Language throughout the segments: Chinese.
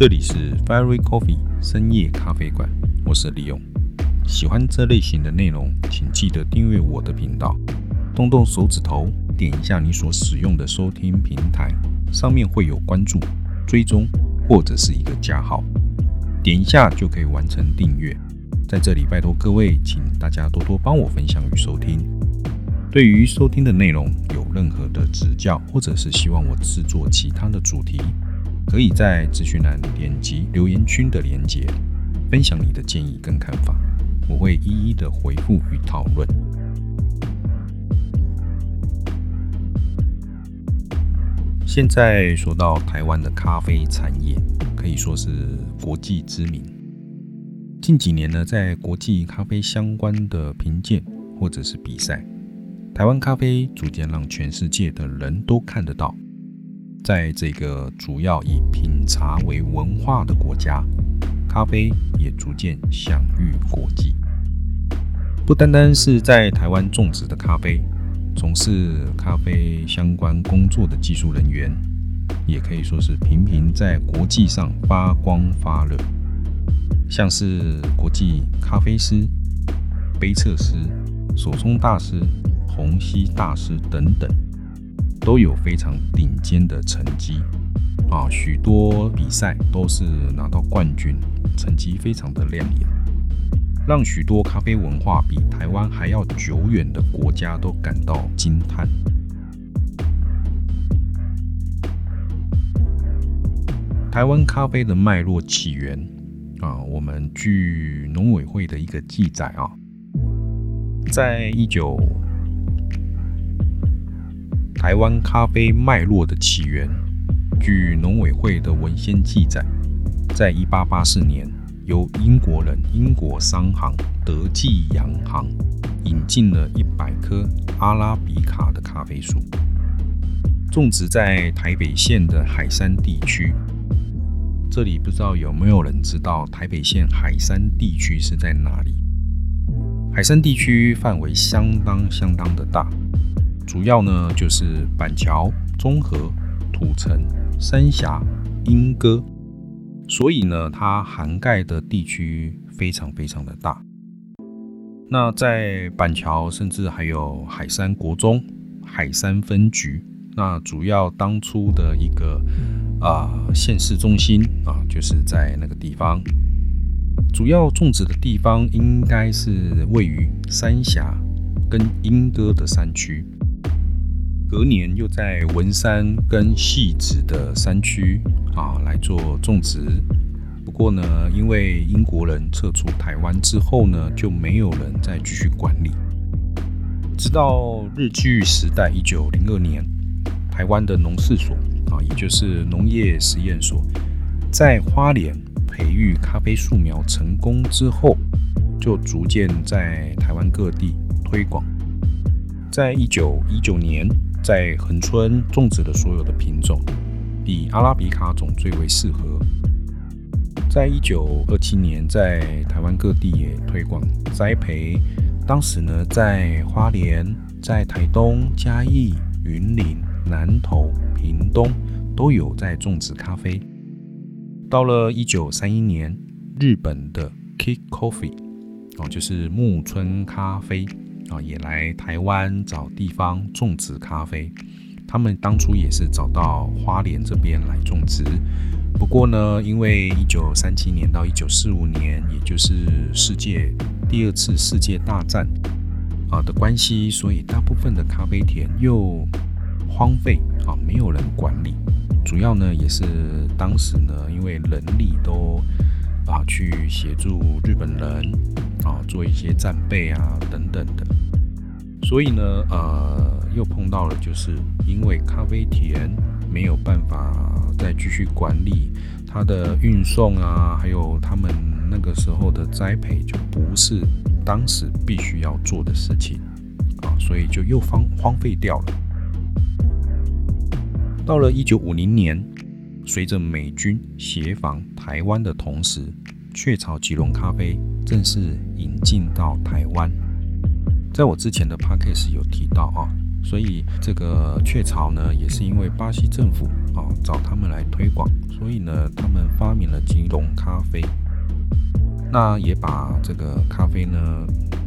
这里是 Fairy Coffee 深夜咖啡馆，我是李勇。喜欢这类型的内容，请记得订阅我的频道，动动手指头，点一下你所使用的收听平台，上面会有关注、追踪或者是一个加号，点一下就可以完成订阅。在这里拜托各位，请大家多多帮我分享与收听。对于收听的内容有任何的指教，或者是希望我制作其他的主题。可以在资讯栏点击留言区的连接，分享你的建议跟看法，我会一一的回复与讨论。现在说到台湾的咖啡产业，可以说是国际知名。近几年呢，在国际咖啡相关的评鉴或者是比赛，台湾咖啡逐渐让全世界的人都看得到。在这个主要以品茶为文化的国家，咖啡也逐渐享誉国际。不单单是在台湾种植的咖啡，从事咖啡相关工作的技术人员，也可以说是频频在国际上发光发热。像是国际咖啡师、杯测师、手冲大师、虹吸大师等等。都有非常顶尖的成绩啊，许多比赛都是拿到冠军，成绩非常的亮眼，让许多咖啡文化比台湾还要久远的国家都感到惊叹。台湾咖啡的脉络起源啊，我们据农委会的一个记载啊，在一九。台湾咖啡脉络的起源，据农委会的文献记载，在一八八四年，由英国人英国商行德记洋行引进了一百棵阿拉比卡的咖啡树，种植在台北县的海山地区。这里不知道有没有人知道台北县海山地区是在哪里？海山地区范围相当相当的大。主要呢就是板桥、中和、土城、三峡、莺歌，所以呢它涵盖的地区非常非常的大。那在板桥，甚至还有海山国中、海山分局。那主要当初的一个啊县市中心啊，就是在那个地方。主要种植的地方应该是位于三峡跟莺歌的山区。隔年又在文山跟戏子的山区啊来做种植，不过呢，因为英国人撤出台湾之后呢，就没有人再继续管理。直到日据时代一九零二年，台湾的农事所啊，也就是农业实验所，在花莲培育咖啡树苗成功之后，就逐渐在台湾各地推广。在一九一九年。在恒春种植的所有的品种，以阿拉比卡种最为适合。在一九二七年，在台湾各地也推广栽培。当时呢，在花莲、在台东、嘉义、云林、南投、屏东都有在种植咖啡。到了一九三一年，日本的 Kick Coffee 哦，就是木村咖啡。啊，也来台湾找地方种植咖啡。他们当初也是找到花莲这边来种植。不过呢，因为一九三七年到一九四五年，也就是世界第二次世界大战啊的关系，所以大部分的咖啡田又荒废啊，没有人管理。主要呢，也是当时呢，因为人力都啊去协助日本人啊做一些战备啊等等的。所以呢，呃，又碰到了，就是因为咖啡田没有办法再继续管理它的运送啊，还有他们那个时候的栽培，就不是当时必须要做的事情啊，所以就又荒荒废掉了。到了一九五零年，随着美军协防台湾的同时，雀巢吉隆咖啡正式引进到台湾。在我之前的 podcast 有提到啊，所以这个雀巢呢，也是因为巴西政府啊找他们来推广，所以呢，他们发明了吉隆咖啡。那也把这个咖啡呢，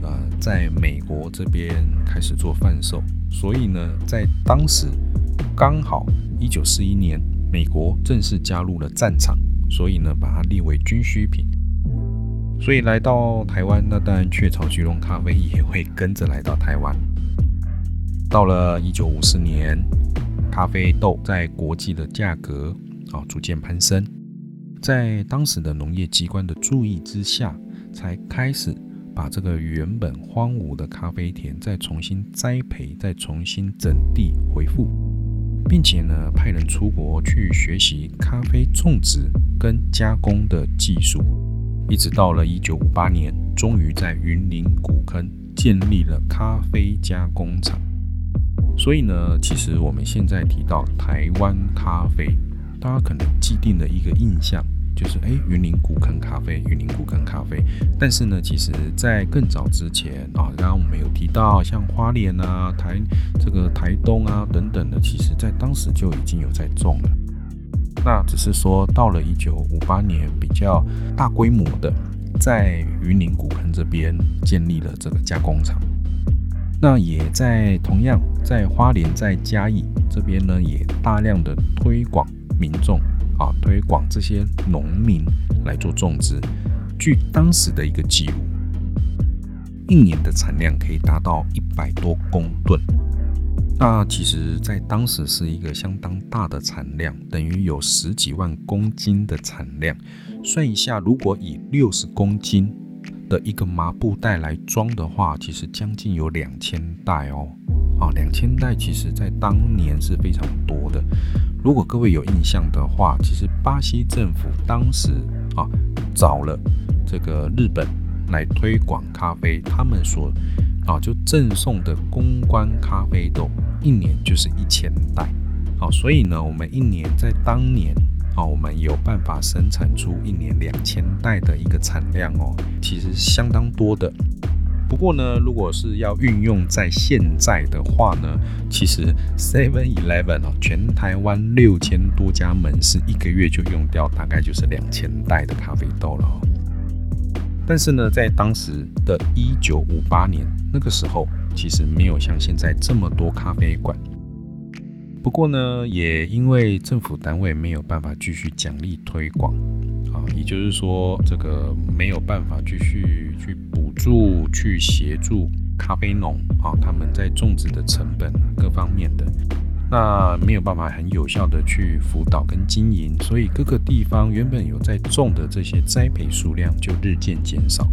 呃，在美国这边开始做贩售。所以呢，在当时刚好一九四一年，美国正式加入了战场，所以呢，把它列为军需品。所以来到台湾，那当然雀巢巨龙咖啡也会跟着来到台湾。到了一九五四年，咖啡豆在国际的价格啊逐渐攀升，在当时的农业机关的注意之下，才开始把这个原本荒芜的咖啡田再重新栽培，再重新整地恢复，并且呢派人出国去学习咖啡种植跟加工的技术。一直到了一九五八年，终于在云林古坑建立了咖啡加工厂。所以呢，其实我们现在提到台湾咖啡，大家可能既定的一个印象就是，哎，云林古坑咖啡，云林古坑咖啡。但是呢，其实在更早之前啊，刚刚我们有提到像花莲啊、台这个台东啊等等的，其实在当时就已经有在种了。那只是说，到了一九五八年，比较大规模的，在云林古坑这边建立了这个加工厂。那也在同样在花莲在嘉义这边呢，也大量的推广民众啊，推广这些农民来做种植。据当时的一个记录，一年的产量可以达到一百多公吨。那其实，在当时是一个相当大的产量，等于有十几万公斤的产量。算一下，如果以六十公斤的一个麻布袋来装的话，其实将近有两千袋哦。啊，两千袋，其实在当年是非常多的。如果各位有印象的话，其实巴西政府当时啊找了这个日本来推广咖啡，他们所啊就赠送的公关咖啡豆。一年就是一千袋，好，所以呢，我们一年在当年，哦，我们有办法生产出一年两千袋的一个产量哦，其实相当多的。不过呢，如果是要运用在现在的话呢，其实 Seven Eleven 哦，全台湾六千多家门市，一个月就用掉大概就是两千袋的咖啡豆了哦。但是呢，在当时的一九五八年那个时候。其实没有像现在这么多咖啡馆，不过呢，也因为政府单位没有办法继续奖励推广啊，也就是说，这个没有办法继续去补助、去协助咖啡农啊，他们在种植的成本各方面的，那没有办法很有效的去辅导跟经营，所以各个地方原本有在种的这些栽培数量就日渐减少。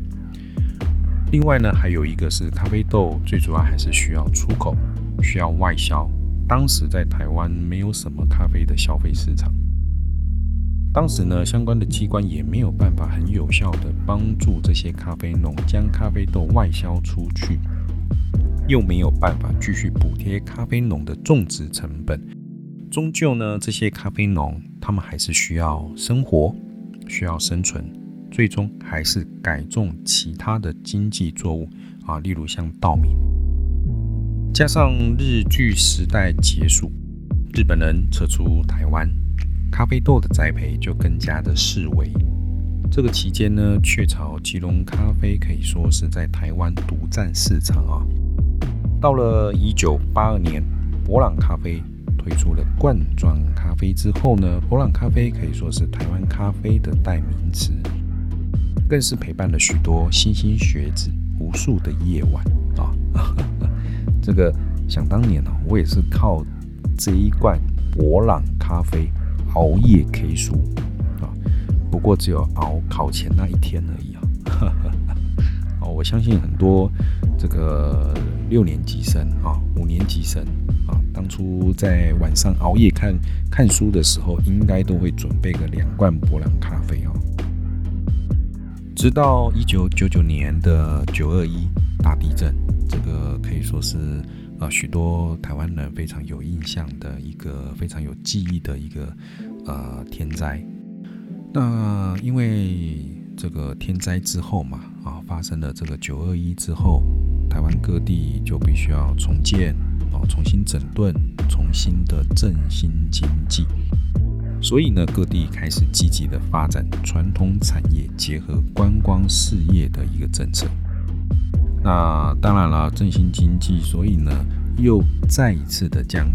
另外呢，还有一个是咖啡豆，最主要还是需要出口，需要外销。当时在台湾没有什么咖啡的消费市场，当时呢，相关的机关也没有办法很有效的帮助这些咖啡农将咖啡豆外销出去，又没有办法继续补贴咖啡农的种植成本。终究呢，这些咖啡农他们还是需要生活，需要生存。最终还是改种其他的经济作物啊，例如像稻米。加上日据时代结束，日本人撤出台湾，咖啡豆的栽培就更加的式微。这个期间呢，雀巢、吉隆咖啡可以说是在台湾独占市场啊。到了一九八二年，博朗咖啡推出了罐装咖啡之后呢，博朗咖啡可以说是台湾咖啡的代名词。更是陪伴了许多莘莘学子无数的夜晚啊！这个想当年呢，我也是靠这一罐博朗咖啡熬夜 K 书啊，不过只有熬考前那一天而已啊！哦，我相信很多这个六年级生啊、五年级生啊，当初在晚上熬夜看看书的时候，应该都会准备个两罐博朗咖啡哦。直到一九九九年的九二一大地震，这个可以说是呃许多台湾人非常有印象的一个非常有记忆的一个呃天灾。那因为这个天灾之后嘛，啊发生了这个九二一之后，台湾各地就必须要重建哦，重新整顿，重新的振兴经济。所以呢，各地开始积极的发展传统产业，结合观光事业的一个政策。那当然了，振兴经济，所以呢，又再一次的将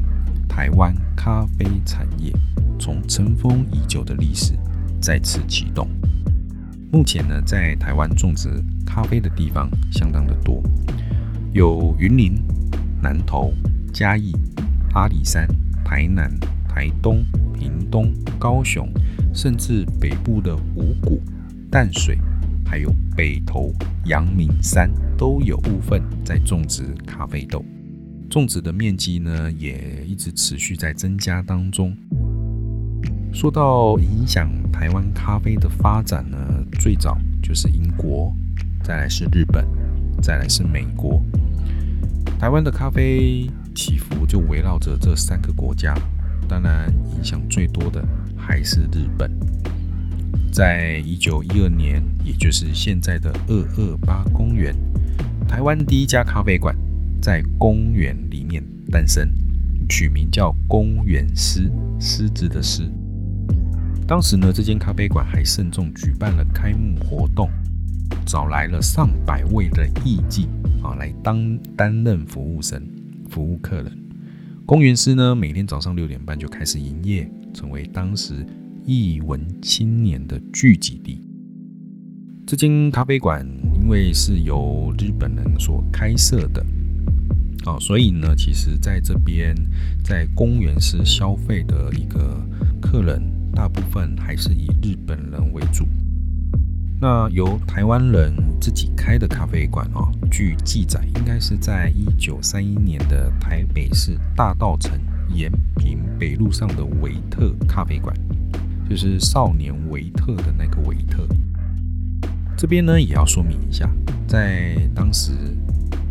台湾咖啡产业从尘封已久的历史再次启动。目前呢，在台湾种植咖啡的地方相当的多，有云林、南投、嘉义、阿里山、台南、台东。屏东、高雄，甚至北部的五股、淡水，还有北投、阳明山，都有部分在种植咖啡豆。种植的面积呢，也一直持续在增加当中。说到影响台湾咖啡的发展呢，最早就是英国，再来是日本，再来是美国。台湾的咖啡起伏就围绕着这三个国家。当然，影响最多的还是日本。在一九一二年，也就是现在的二二八公园，台湾第一家咖啡馆在公园里面诞生，取名叫公园狮，狮子的狮。当时呢，这间咖啡馆还慎重举办了开幕活动，找来了上百位的艺妓啊，来当担任服务生，服务客人。公园师呢，每天早上六点半就开始营业，成为当时艺文青年的聚集地。这间咖啡馆因为是由日本人所开设的，哦，所以呢，其实在这边在公园师消费的一个客人，大部分还是以日本人为主。那由台湾人自己开的咖啡馆哦，据记载，应该是在一九三一年的台北市大道城延平北路上的维特咖啡馆，就是少年维特的那个维特。这边呢也要说明一下，在当时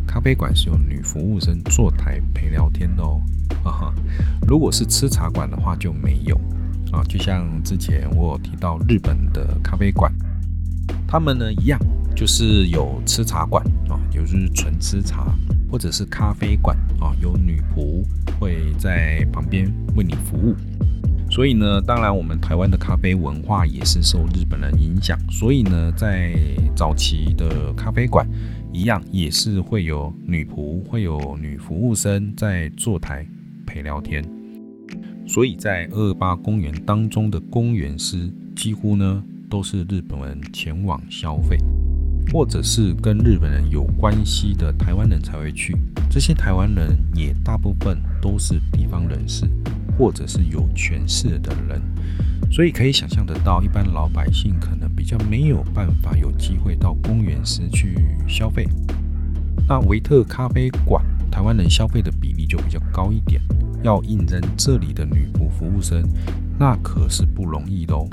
咖啡馆是有女服务生坐台陪聊天的哦。哈哈，如果是吃茶馆的话就没有啊。就像之前我有提到日本的咖啡馆。他们呢一样，就是有吃茶馆啊，也就是纯吃茶，或者是咖啡馆啊，有女仆会在旁边为你服务。所以呢，当然我们台湾的咖啡文化也是受日本人影响，所以呢，在早期的咖啡馆一样也是会有女仆，会有女服务生在坐台陪聊天。所以在二八公园当中的公园师几乎呢。都是日本人前往消费，或者是跟日本人有关系的台湾人才会去。这些台湾人也大部分都是地方人士，或者是有权势的人，所以可以想象得到，一般老百姓可能比较没有办法有机会到公园时去消费。那维特咖啡馆，台湾人消费的比例就比较高一点。要应征这里的女仆服务生，那可是不容易的哦。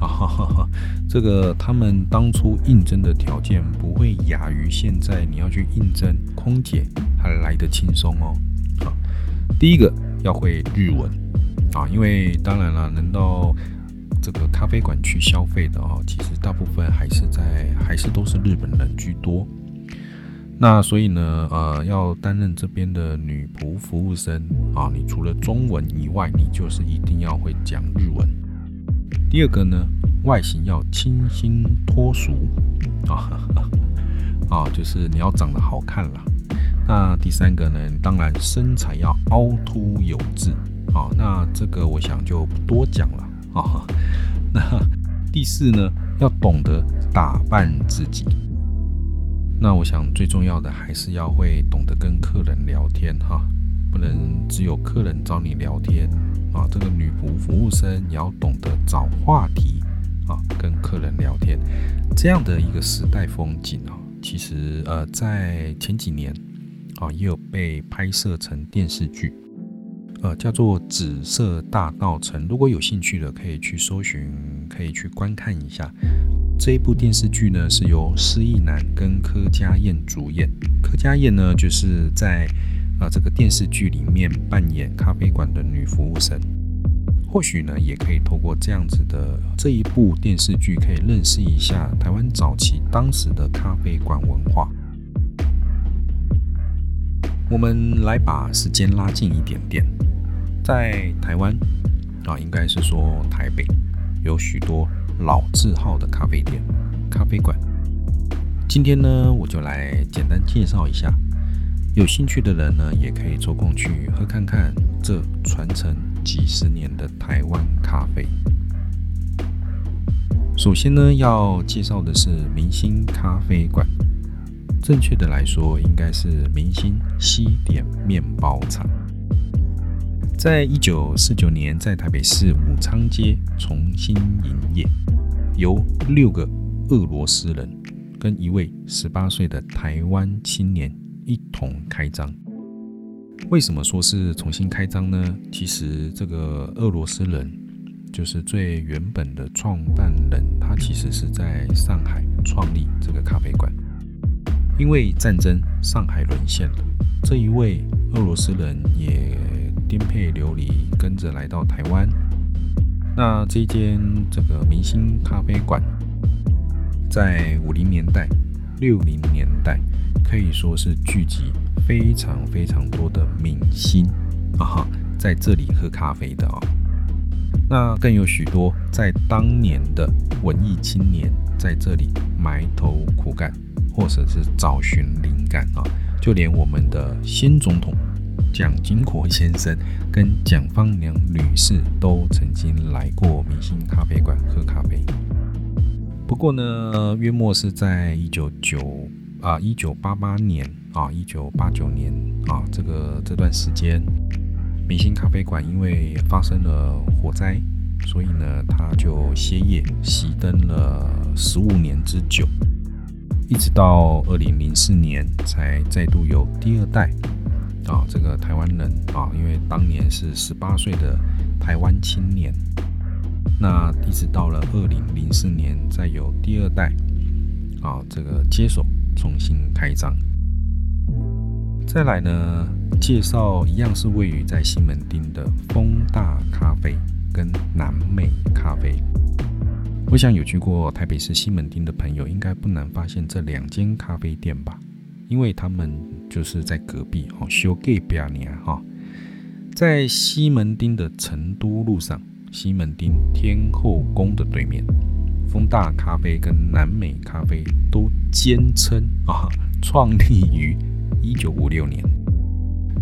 啊哈哈！这个他们当初应征的条件不会亚于现在你要去应征空姐还来得轻松哦。好，第一个要会日文啊，因为当然了，能到这个咖啡馆去消费的哦，其实大部分还是在还是都是日本人居多。那所以呢，呃，要担任这边的女仆服务生啊，你除了中文以外，你就是一定要会讲日文。第二个呢，外形要清新脱俗啊，啊，就是你要长得好看啦。那第三个呢，当然身材要凹凸有致啊。那这个我想就不多讲了啊。那第四呢，要懂得打扮自己。那我想最重要的还是要会懂得跟客人聊天哈，不能只有客人找你聊天。啊，这个女仆服务生也要懂得找话题啊，跟客人聊天，这样的一个时代风景啊，其实呃，在前几年啊，也有被拍摄成电视剧，呃，叫做《紫色大道城》。如果有兴趣的，可以去搜寻，可以去观看一下这一部电视剧呢，是由施意男跟柯佳燕主演。柯佳燕呢，就是在。啊，这个电视剧里面扮演咖啡馆的女服务生，或许呢，也可以透过这样子的这一部电视剧，可以认识一下台湾早期当时的咖啡馆文化。我们来把时间拉近一点点，在台湾啊，应该是说台北有许多老字号的咖啡店、咖啡馆。今天呢，我就来简单介绍一下，有兴趣的人呢，也可以抽空去喝看看这传承几十年的台湾咖啡。首先呢，要介绍的是明星咖啡馆。正确的来说，应该是明星西点面包厂。在一九四九年，在台北市武昌街重新营业，由六个俄罗斯人跟一位十八岁的台湾青年一同开张。为什么说是重新开张呢？其实这个俄罗斯人。就是最原本的创办人，他其实是在上海创立这个咖啡馆。因为战争，上海沦陷了，这一位俄罗斯人也颠沛流离，跟着来到台湾。那这间这个明星咖啡馆，在五零年代、六零年代，可以说是聚集非常非常多的明星啊，在这里喝咖啡的啊。那更有许多在当年的文艺青年在这里埋头苦干，或者是找寻灵感啊！就连我们的新总统蒋经国先生跟蒋方良女士都曾经来过明星咖啡馆喝咖啡。不过呢，约莫是在一九九啊一九八八年啊一九八九年啊这个这段时间。明星咖啡馆因为发生了火灾，所以呢，他就歇业熄灯了十五年之久，一直到二零零四年才再度由第二代啊，这个台湾人啊，因为当年是十八岁的台湾青年，那一直到了二零零四年，再有第二代啊，这个接手重新开张。再来呢，介绍一样是位于在西门町的风大咖啡跟南美咖啡。我想有去过台北市西门町的朋友，应该不难发现这两间咖啡店吧？因为他们就是在隔壁哦，修隔壁年哈，在西门町的成都路上，西门町天后宫的对面，风大咖啡跟南美咖啡都坚称啊，创立于。一九五六年，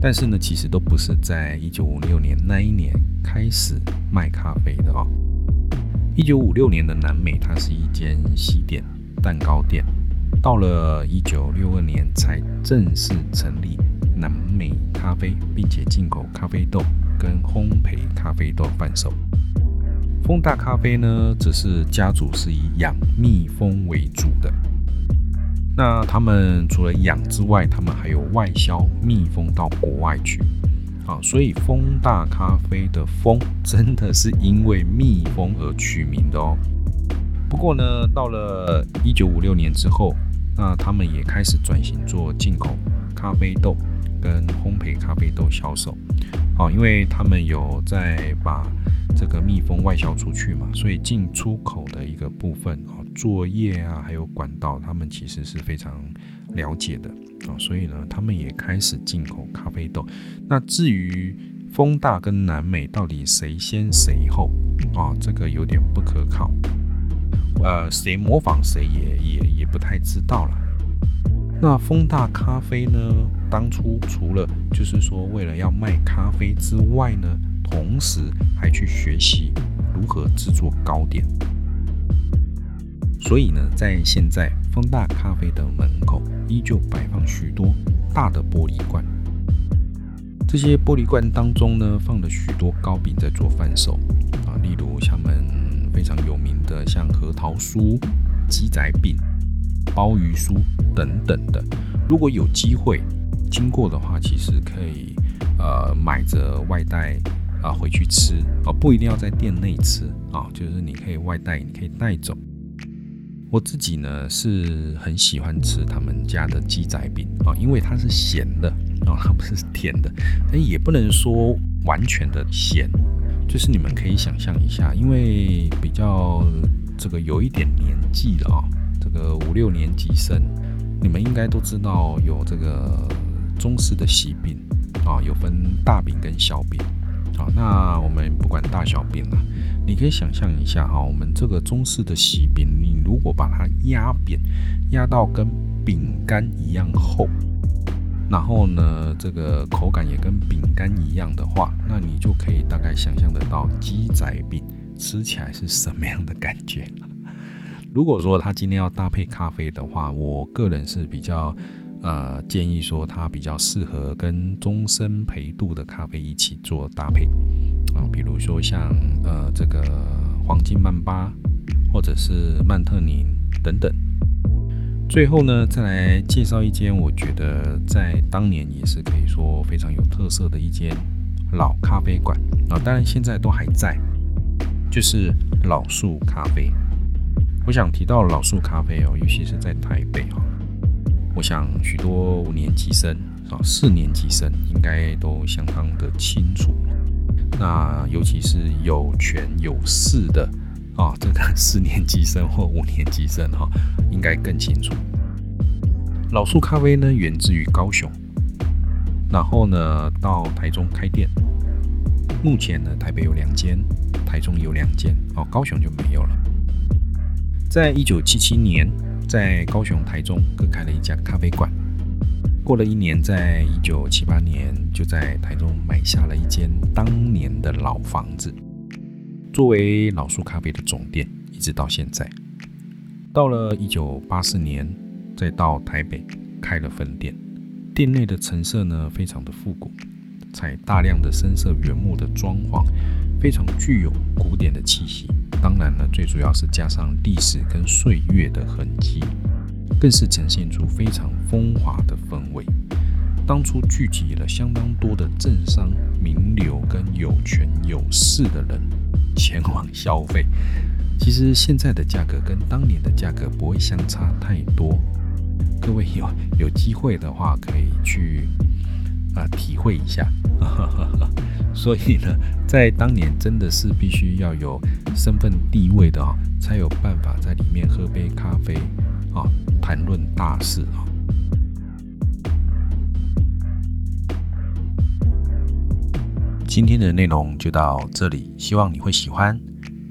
但是呢，其实都不是在一九五六年那一年开始卖咖啡的哦。一九五六年的南美，它是一间西点蛋糕店，到了一九六二年才正式成立南美咖啡，并且进口咖啡豆跟烘焙咖啡豆贩售。风大咖啡呢，只是家族是以养蜜蜂为主的。那他们除了养之外，他们还有外销蜜蜂到国外去，啊，所以蜂大咖啡的蜂真的是因为蜜蜂而取名的哦。不过呢，到了一九五六年之后，那他们也开始转型做进口咖啡豆跟烘焙咖啡豆销售，啊，因为他们有在把这个蜜蜂外销出去嘛，所以进出口的一个部分啊。作业啊，还有管道，他们其实是非常了解的啊，所以呢，他们也开始进口咖啡豆。那至于风大跟南美到底谁先谁后啊，这个有点不可靠，呃，谁模仿谁也也也不太知道了。那风大咖啡呢，当初除了就是说为了要卖咖啡之外呢，同时还去学习如何制作糕点。所以呢，在现在风大咖啡的门口，依旧摆放许多大的玻璃罐。这些玻璃罐当中呢，放了许多糕饼在做贩售啊，例如他们非常有名的像核桃酥、鸡仔饼、鲍鱼酥等等的。如果有机会经过的话，其实可以呃买着外带啊回去吃啊，不一定要在店内吃啊，就是你可以外带，你可以带走。我自己呢是很喜欢吃他们家的鸡仔饼啊，因为它是咸的啊，它不是甜的，哎，也不能说完全的咸，就是你们可以想象一下，因为比较这个有一点年纪了啊，这个五六年级生，你们应该都知道有这个中式的喜饼啊，有分大饼跟小饼。好，那我们不管大小饼了，你可以想象一下哈，我们这个中式的喜饼，你如果把它压扁，压到跟饼干一样厚，然后呢，这个口感也跟饼干一样的话，那你就可以大概想象得到鸡仔饼吃起来是什么样的感觉。如果说他今天要搭配咖啡的话，我个人是比较。呃，建议说它比较适合跟终身陪度的咖啡一起做搭配啊，比如说像呃这个黄金曼巴或者是曼特宁等等。最后呢，再来介绍一间我觉得在当年也是可以说非常有特色的一间老咖啡馆啊，当然现在都还在，就是老树咖啡。我想提到老树咖啡哦，尤其是在台北哈。我想许多五年级生啊，四年级生应该都相当的清楚。那尤其是有权有势的啊，这个四年级生或五年级生哈，应该更清楚。老树咖啡呢，源自于高雄，然后呢到台中开店。目前呢，台北有两间，台中有两间哦，高雄就没有了。在一九七七年。在高雄、台中各开了一家咖啡馆。过了一年，在一九七八年，就在台中买下了一间当年的老房子，作为老树咖啡的总店，一直到现在。到了一九八四年，再到台北开了分店，店内的陈设呢，非常的复古，采大量的深色原木的装潢，非常具有古典的气息。当然呢，最主要是加上历史跟岁月的痕迹，更是呈现出非常风华的氛围。当初聚集了相当多的政商名流跟有权有势的人前往消费。其实现在的价格跟当年的价格不会相差太多。各位有有机会的话，可以去啊体会一下。所以呢，在当年真的是必须要有身份地位的啊，才有办法在里面喝杯咖啡啊，谈论大事啊。今天的内容就到这里，希望你会喜欢。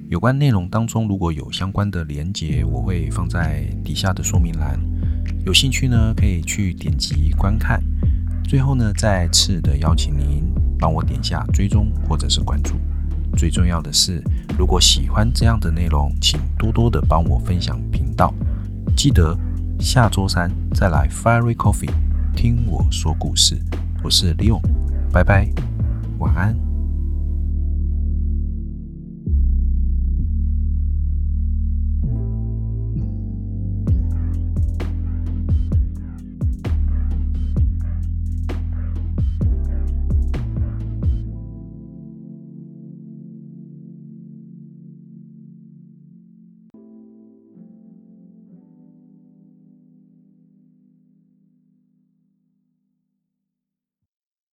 有关内容当中如果有相关的连结，我会放在底下的说明栏，有兴趣呢可以去点击观看。最后呢，再次的邀请您。帮我点下追踪或者是关注。最重要的是，如果喜欢这样的内容，请多多的帮我分享频道。记得下周三再来 Fiery Coffee 听我说故事。我是 Leo，拜拜，晚安。